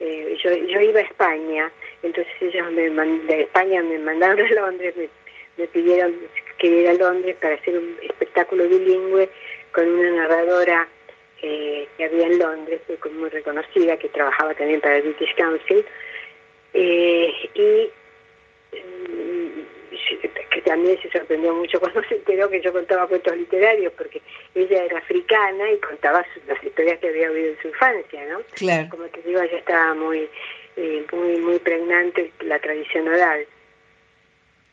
eh, yo, yo iba a España, entonces ellos me de España me mandaron a Londres, me, me pidieron que ir a Londres para hacer un espectáculo bilingüe con una narradora eh, que había en Londres, muy reconocida, que trabajaba también para el British Council, eh, y que también se sorprendió mucho cuando se enteró que yo contaba cuentos literarios, porque ella era africana y contaba las historias que había oído en su infancia, ¿no? Claro. Como te digo, ella estaba muy, eh, muy, muy pregnante la tradición oral.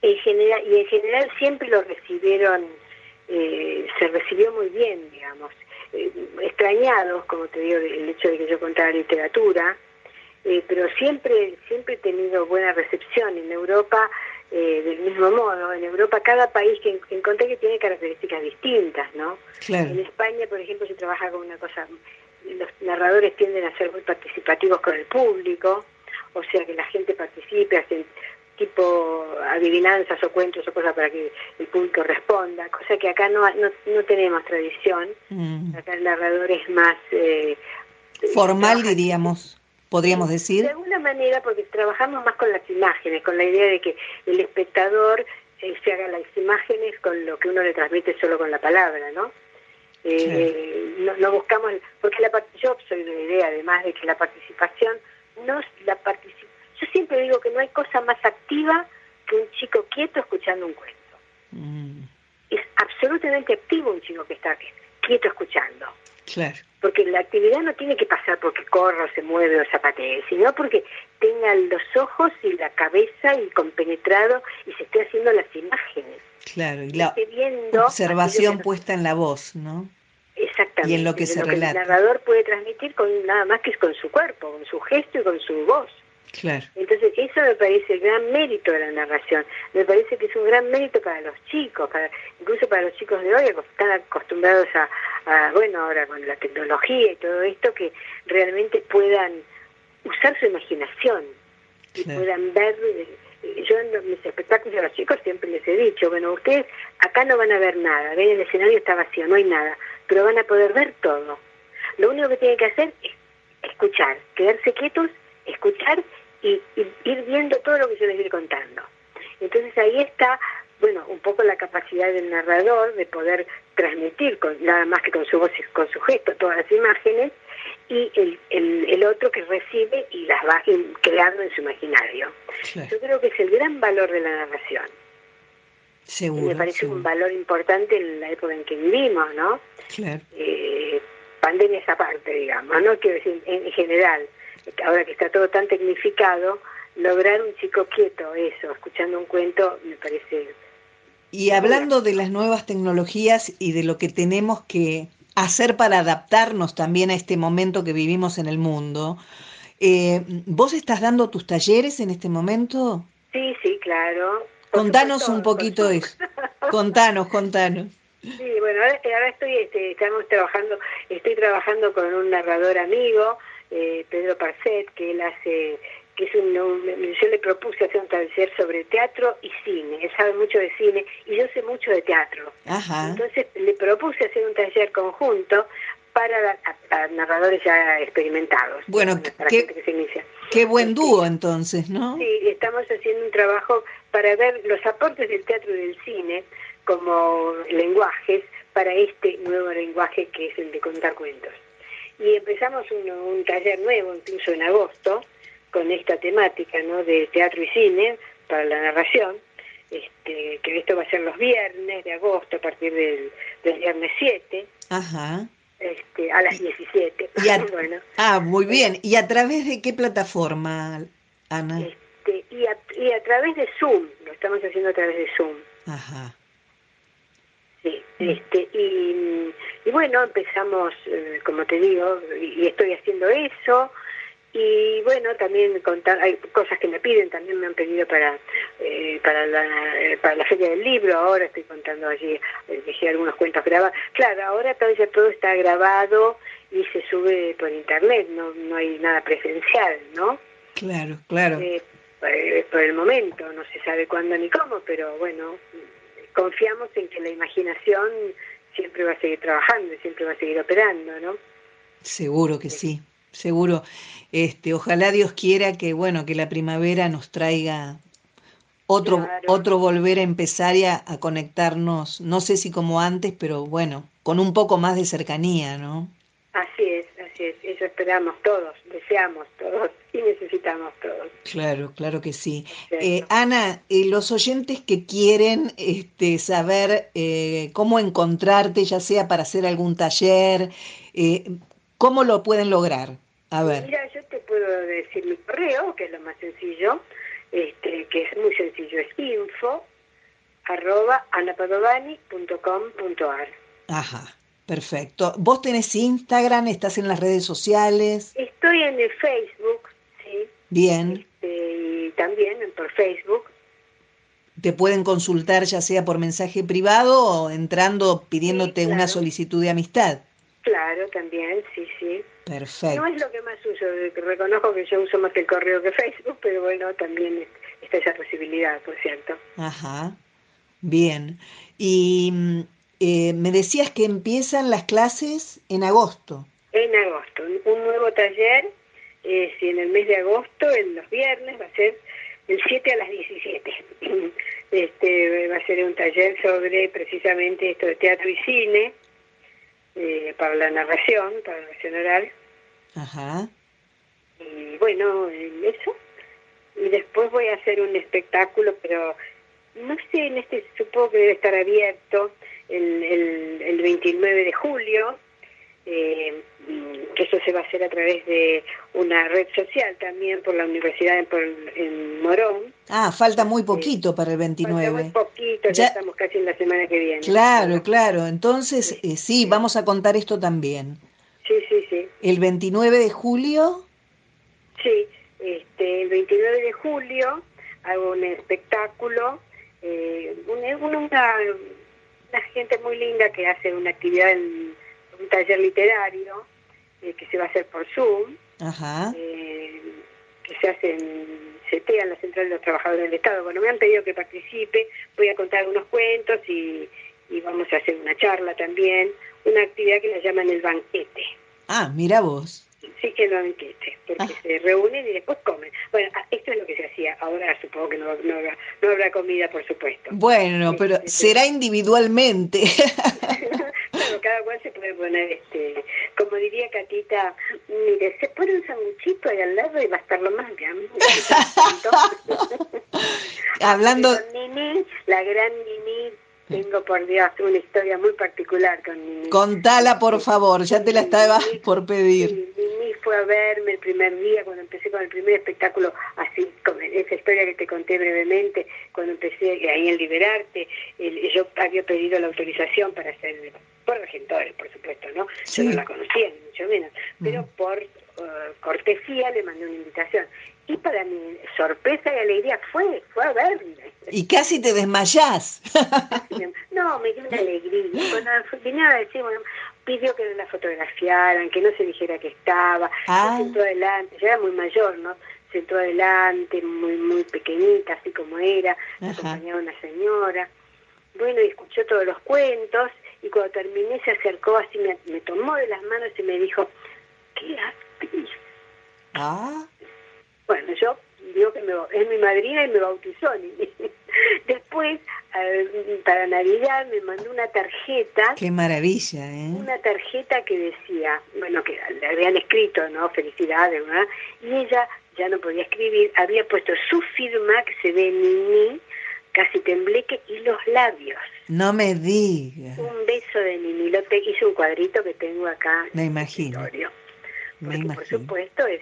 En general, y en general siempre lo recibieron, eh, se recibió muy bien, digamos. Eh, extrañados, como te digo, el hecho de que yo contara literatura, eh, pero siempre, siempre he tenido buena recepción. En Europa eh, del mismo modo. En Europa cada país que encontré que tiene características distintas, ¿no? Claro. En España, por ejemplo, se trabaja con una cosa, los narradores tienden a ser muy participativos con el público, o sea que la gente participe, hacen tipo adivinanzas o cuentos o cosas para que el público responda, cosa que acá no, no, no tenemos tradición. Mm. Acá el narrador es más... Eh, Formal, diríamos podríamos decir. De alguna manera, porque trabajamos más con las imágenes, con la idea de que el espectador eh, se haga las imágenes con lo que uno le transmite solo con la palabra, ¿no? Eh, no, no, buscamos, porque la yo soy de la idea, además de que la participación no la participa. Yo siempre digo que no hay cosa más activa que un chico quieto escuchando un cuento. Mm. Es absolutamente activo un chico que está quieto escuchando. Claro. Porque la actividad no tiene que pasar porque corra, se mueve o zapatee, sino porque tenga los ojos y la cabeza y compenetrado y se esté haciendo las imágenes. Claro, y la viendo observación puesta en la voz, ¿no? Exactamente. Y en lo que se lo relata. Que el narrador puede transmitir con nada más que con su cuerpo, con su gesto y con su voz. Claro. Entonces, eso me parece el gran mérito de la narración. Me parece que es un gran mérito para los chicos, para, incluso para los chicos de hoy, que están acostumbrados a, a, bueno, ahora con la tecnología y todo esto, que realmente puedan usar su imaginación y Claro. puedan ver. eh, Yo en mis espectáculos a los chicos siempre les he dicho, bueno, ustedes acá no van a ver nada, ven el escenario está vacío, no hay nada, pero van a poder ver todo. Lo único que tienen que hacer es escuchar, quedarse quietos, escuchar y, y ir viendo todo lo que yo les voy contando. Entonces ahí está, bueno, un poco la capacidad del narrador de poder transmitir, con, nada más que con su voz y con su gesto, todas las imágenes, y el, el, el otro que recibe y las va creando en su imaginario. Claro. Yo creo que es el gran valor de la narración. Y me parece seguro. un valor importante en la época en que vivimos, ¿no? Claro. eh, pandemia esa parte, digamos, ¿no? Quiero decir, en general, ahora que está todo tan tecnificado, lograr un chico quieto, eso, escuchando un cuento, me parece... Y hablando de las nuevas tecnologías y de lo que tenemos que hacer para adaptarnos también a este momento que vivimos en el mundo, eh, ¿vos estás dando tus talleres en este momento? Sí, sí, claro. Por Contanos supuesto, un poquito eso. Contanos, contanos. Sí, bueno, ahora, ahora estoy, este, estamos trabajando, estoy trabajando con un narrador amigo, eh, Pedro Parcet, que él hace, que es un, yo le propuse hacer un taller sobre teatro y cine, él sabe mucho de cine y yo sé mucho de teatro. Ajá. Entonces le propuse hacer un taller conjunto para la- a- a narradores ya experimentados. Bueno, para ¿qué- gente que se inicia. Qué buen dúo entonces, ¿no? Sí, estamos haciendo un trabajo para ver los aportes del teatro y del cine como lenguajes para este nuevo lenguaje que es el de contar cuentos. Y empezamos un, un taller nuevo, incluso en agosto, con esta temática ¿no? de teatro y cine para la narración, este, que esto va a ser los viernes de agosto, a partir del, del viernes 7, Ajá. este, a las 17. Y a- bueno, Ah, muy bien. ¿Y a través de qué plataforma, Ana? este, y, a, y a través de Zoom, lo estamos haciendo a través de Zoom. Ajá. Este, y, y bueno, empezamos, eh, como te digo, y, y estoy haciendo eso. Y bueno, también contar, hay cosas que me piden, también me han pedido para eh, para, la, eh, para la Feria del Libro, ahora estoy contando allí, eh, dejé algunos cuentos grabados. Claro, ahora todo, ya todo está grabado y se sube por internet, no, no hay nada presencial, ¿no? Claro, claro. Eh, por el momento, no se sabe cuándo ni cómo, pero bueno, confiamos en que la imaginación siempre va a seguir trabajando y siempre va a seguir operando, ¿no? Seguro que sí, seguro. Este, ojalá Dios quiera que bueno, que la primavera nos traiga otro Claro. otro volver a empezar y a, a conectarnos, no sé si como antes, pero bueno, con un poco más de cercanía, ¿no? Así es, así es, eso esperamos todos, deseamos todos y necesitamos todos. Claro, claro que sí. Eh, Ana, eh, los oyentes que quieren este, saber eh, cómo encontrarte, ya sea para hacer algún taller, eh, ¿cómo lo pueden lograr? A ver. Mira, yo te puedo decir mi correo, que es lo más sencillo, este, que es muy sencillo, es info arroba anapadovani.com.ar. Ajá, perfecto. ¿Vos tenés Instagram? ¿Estás en las redes sociales? Estoy en el Facebook, sí, Bien. este, y también por Facebook. Te pueden consultar ya sea por mensaje privado o entrando pidiéndote Sí, una solicitud de amistad. Claro, también, sí, sí. Perfecto. No es lo que más uso, reconozco que yo uso más el correo que Facebook, pero bueno, también es- está esa posibilidad, por cierto. Ajá, bien. Y mm, eh, me decías que empiezan las clases en agosto. En agosto, un- nuevo taller, eh, si en el mes de agosto, en los viernes, va a ser del 7 a las 17. Este, va a ser un taller sobre precisamente esto de teatro y cine, eh, para la narración, para la narración oral. Ajá, Y bueno, en eso. Y después voy a hacer un espectáculo, pero no sé, en este supongo que debe estar abierto el, el, el 29 de julio, eh, que eso se va a hacer a través de una red social también por la Universidad en, por- en Morón. Ah, falta muy poquito para el Falta muy 29. poquito, ya, Ya- estamos casi en la semana que viene. Claro, claro. Entonces, eh, sí, vamos a contar esto también. Sí, sí, sí. El 29 de julio, Sí, este, el 29 de julio hago un espectáculo, eh, una, una, una gente muy linda que hace una actividad en un taller literario eh, que se va a hacer por Zoom, ajá, eh, que se hace en CETEA, en la Central de los Trabajadores del Estado. Bueno, me han pedido que participe, voy a contar algunos cuentos y, y vamos a hacer una charla también, una actividad que la llaman el banquete. ah, mira vos. Sí, el banquete, porque Ah. se reúnen y después comen. Bueno, ah, esto es lo que se hacía. Ahora supongo que no, no, habrá, no habrá comida, por supuesto. Bueno, pero será individualmente. Pero cada cual se puede poner, este, como diría Catita, mire, se pone un sanguchito ahí al lado y va a estar lo más bien. Hablando, Con Nini, la gran Nini, tengo por Dios una historia muy particular con Nini. contala por favor, ya te la estaba por pedir. Mimi fue a verme el primer día cuando empecé con el primer espectáculo, así como esa historia que te conté brevemente, cuando empecé ahí en Liberarte, el- yo había pedido la autorización para hacer, por regentores, por supuesto, ¿no? Sí. Yo no la conocía, ni mucho menos, pero Mm. por eh, cortesía le mandé una invitación. Y para mi sorpresa y alegría fue, fue a verme. Y casi te desmayás. No, me dio una alegría. Cuando vinieron a decir, bueno, pidió que no la fotografiaran, que no se dijera que estaba. Ah. Se sentó adelante, ya era muy mayor, ¿no? Se sentó adelante, muy muy pequeñita, así como era. Me acompañaba una señora. Bueno, y escuchó todos los cuentos y cuando terminé se acercó así, me, me tomó de las manos y me dijo, ¿qué actriz? Ah, Bueno, yo digo que me, es mi madrina y me bautizó. Después, eh, para Navidad, me mandó una tarjeta, qué maravilla, ¿eh? una tarjeta que decía, bueno, que le habían escrito, ¿no? Felicidades, ¿verdad? Y ella ya no podía escribir, había puesto su firma, que se ve Nini, casi tembleque, y los labios. No me digas, Un beso de Nini. Te, hice un cuadrito que tengo acá. me en el imagino, me Porque, por supuesto, es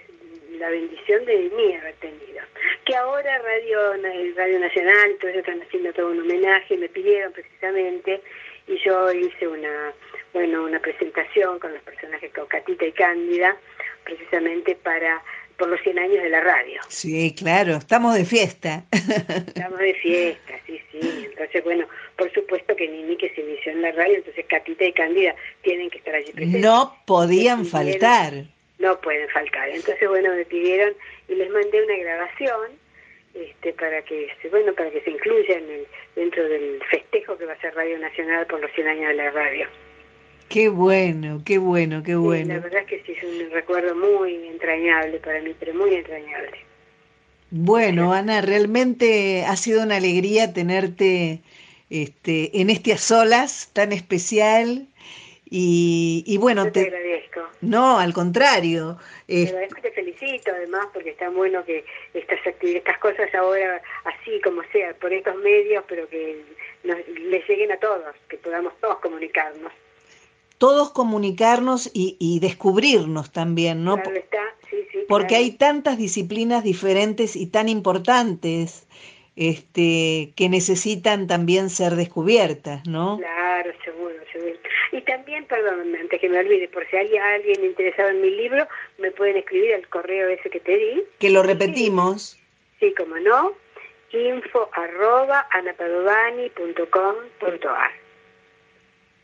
la bendición de mí haber tenido. Que ahora Radio, Radio Nacional, y todo eso están haciendo todo un homenaje, me pidieron precisamente, y yo hice una, bueno, una presentación con los personajes Caucatita y Cándida, precisamente para por los 100 años de la radio. Sí, claro, estamos de fiesta. Estamos de fiesta, sí, sí. Entonces, bueno, por supuesto que Nini que se inició en la radio, entonces Catita y Cándida tienen que estar allí presentes. No podían faltar. No pueden faltar. Entonces, bueno, me pidieron y les mandé una grabación este, para que se, bueno, para que se incluya en el, dentro del festejo que va a ser Radio Nacional por los 100 años de la radio. Qué bueno, qué bueno, qué Sí, la bueno. verdad es que sí es un recuerdo muy entrañable para mí, pero muy entrañable. Bueno, Ana, realmente ha sido una alegría tenerte este, en este a solas tan especial y, y bueno, Yo te te, agradezco. no, al contrario, Te es- agradezco y te felicito además porque está bueno que estas estas cosas ahora así como sea, por estos medios, pero que nos, les lleguen a todos, que podamos todos comunicarnos. todos comunicarnos y, y descubrirnos también, ¿no? Claro está, sí, sí. Porque claro. hay tantas disciplinas diferentes y tan importantes este, que necesitan también ser descubiertas, ¿no? Claro, seguro, seguro. Y también, perdón, antes que me olvide, por si hay alguien interesado en mi libro, me pueden escribir al correo ese que te di. Que lo repetimos. Sí, como no, info arroba anapadovani.com.ar.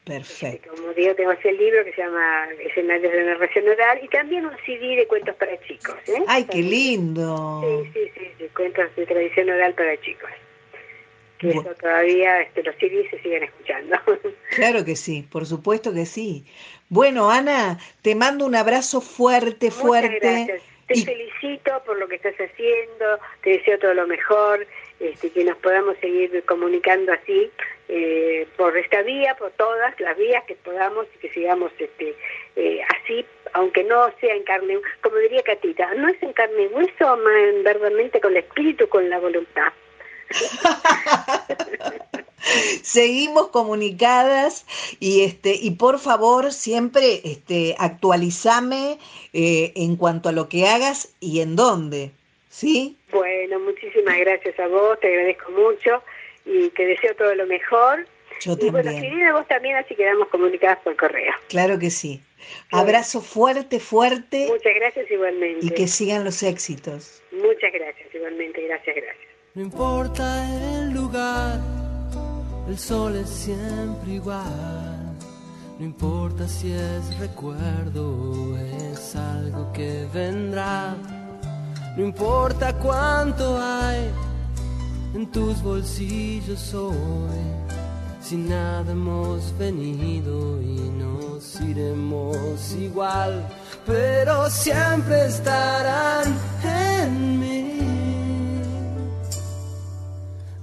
Perfecto. Como digo, tengo ese libro que se llama Escenarios de Narración Oral y también un CD de cuentos para chicos. ¿eh? ¡Ay, qué lindo! Sí, sí, sí, sí, cuentos de tradición oral para chicos. Que eso todavía, este, los CDs se siguen escuchando. Claro que sí, por supuesto que sí. Bueno, Ana, te mando un abrazo fuerte, Muchas fuerte. gracias. Te y- felicito por lo que estás haciendo, te deseo todo lo mejor, este, que nos podamos seguir comunicando así, eh, por esta vía, por todas las vías que podamos y que sigamos este, eh, así, aunque no sea en carne, como diría Catita, no es en carne y hueso, más en verdaderamente con el espíritu, con la voluntad. Seguimos comunicadas y este y por favor siempre este actualizame eh, en cuanto a lo que hagas y en dónde, ¿sí? Bueno, muchísimas gracias a vos, te agradezco mucho y te deseo todo lo mejor. Yo Y bueno, también. escribir a vos también, así quedamos comunicadas por correo. Claro que sí. Abrazo fuerte, fuerte Muchas gracias igualmente. y que sigan los éxitos. Muchas gracias igualmente, gracias, gracias. No importa el lugar, el sol es siempre igual. No importa si es recuerdo o es algo que vendrá. No importa cuánto hay en tus bolsillos hoy. Si nada hemos venido y nos iremos igual, pero siempre estarán en mí.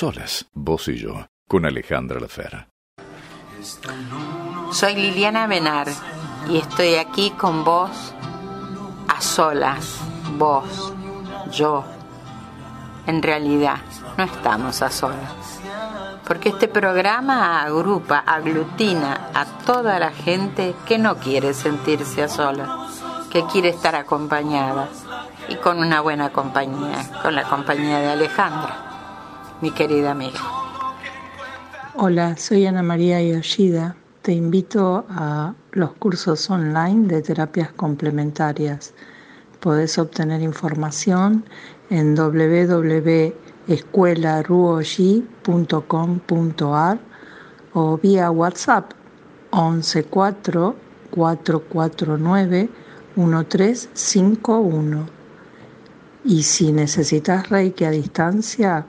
solas, vos y yo, con Alejandra Lafera. Soy Liliana Benar y estoy aquí con vos a solas, vos, yo. En realidad, no estamos a solas, porque este programa agrupa, aglutina a toda la gente que no quiere sentirse a solas, que quiere estar acompañada y con una buena compañía, con la compañía de Alejandra, mi querida amiga. Hola, soy Ana María Yoshida. Te invito a los cursos online de terapias complementarias. Podés obtener información en www.escuelaruoyi.com.ar o vía WhatsApp 114 449 1351. Y si necesitas Reiki a distancia,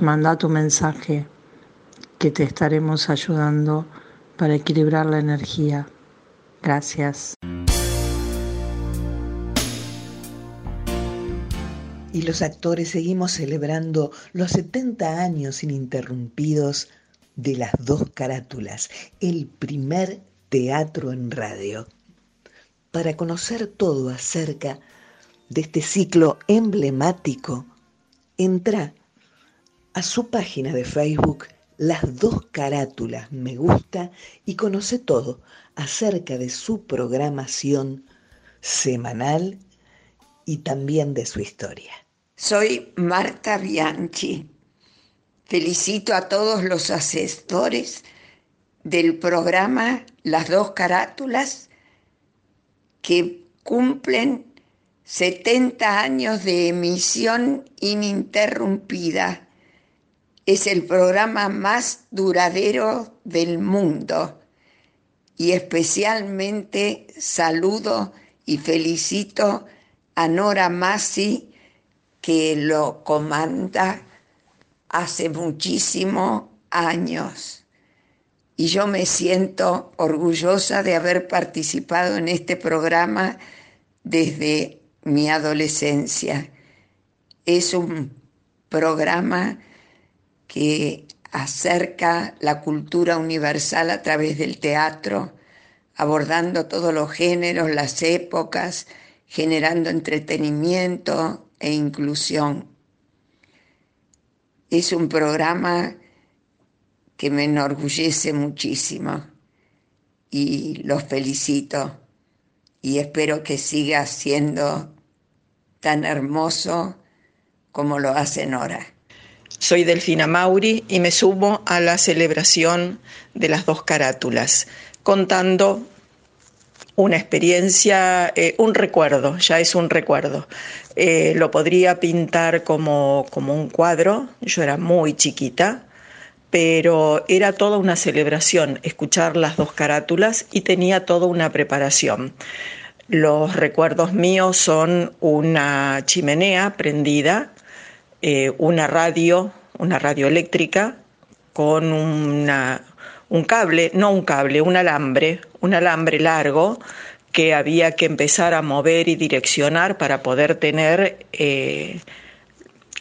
manda tu mensaje que te estaremos ayudando para equilibrar la energía. Gracias. Y los actores seguimos celebrando los 70 años ininterrumpidos de las dos carátulas, el primer teatro en radio. Para conocer todo acerca de este ciclo emblemático, entra a su página de Facebook las dos carátulas me gusta y conoce todo acerca de su programación semanal y también de su historia. Soy Marta Bianchi. Felicito a todos los asesores del programa Las dos carátulas que cumplen 70 años de emisión ininterrumpida es el programa más duradero del mundo y especialmente saludo y felicito a Nora Massi que lo comanda hace muchísimos años. Y yo me siento orgullosa de haber participado en este programa desde mi adolescencia. Es un programa que acerca la cultura universal a través del teatro, abordando todos los géneros, las épocas, generando entretenimiento e inclusión. Es un programa que me enorgullece muchísimo y los felicito y espero que siga siendo tan hermoso como lo hace Nora. Soy Delfina Mauri y me sumo a la celebración de las dos carátulas, contando una experiencia, eh, un recuerdo, ya es un recuerdo. Eh, lo podría pintar como, como un cuadro, yo era muy chiquita, pero era toda una celebración escuchar las dos carátulas y tenía toda una preparación. Los recuerdos míos son una chimenea prendida, eh, una radio, una radio eléctrica con una, un cable, no un cable, un alambre, un alambre largo que había que empezar a mover y direccionar para poder tener eh,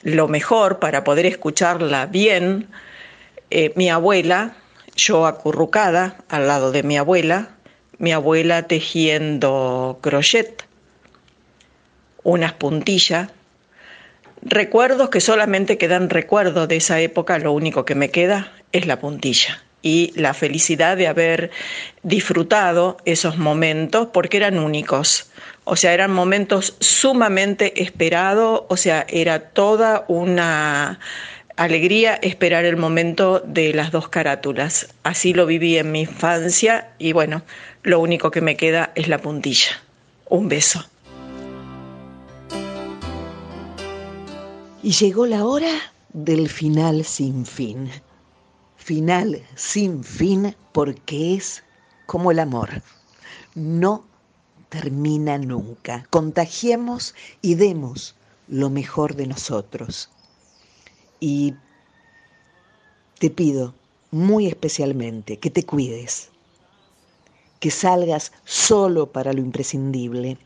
lo mejor, para poder escucharla bien. Eh, mi abuela, yo acurrucada al lado de mi abuela, mi abuela tejiendo crochet unas puntillas, recuerdos que solamente quedan recuerdos de esa época, lo único que me queda es la puntilla y la felicidad de haber disfrutado esos momentos porque eran únicos. O sea, eran momentos sumamente esperados, o sea, era toda una alegría esperar el momento de las dos carátulas. Así lo viví en mi infancia y bueno, lo único que me queda es la puntilla. Un beso. Y llegó la hora del final sin fin. Final sin fin porque es como el amor. No termina nunca. Contagiemos y demos lo mejor de nosotros. Y te pido muy especialmente que te cuides, que salgas solo para lo imprescindible.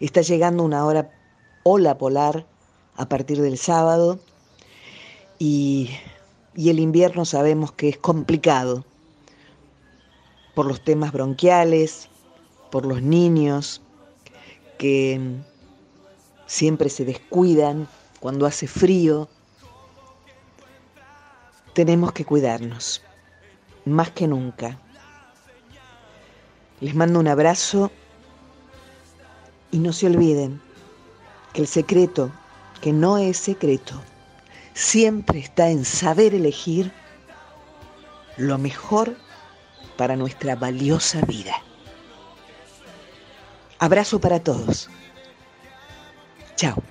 Está llegando una hora ola polar a partir del sábado y, el invierno sabemos que es complicado por los temas bronquiales, por los niños que siempre se descuidan cuando hace frío. Tenemos que cuidarnos, más que nunca. Les mando un abrazo y no se olviden que el secreto, que no es secreto, siempre está en saber elegir lo mejor para nuestra valiosa vida. Abrazo para todos. Chao.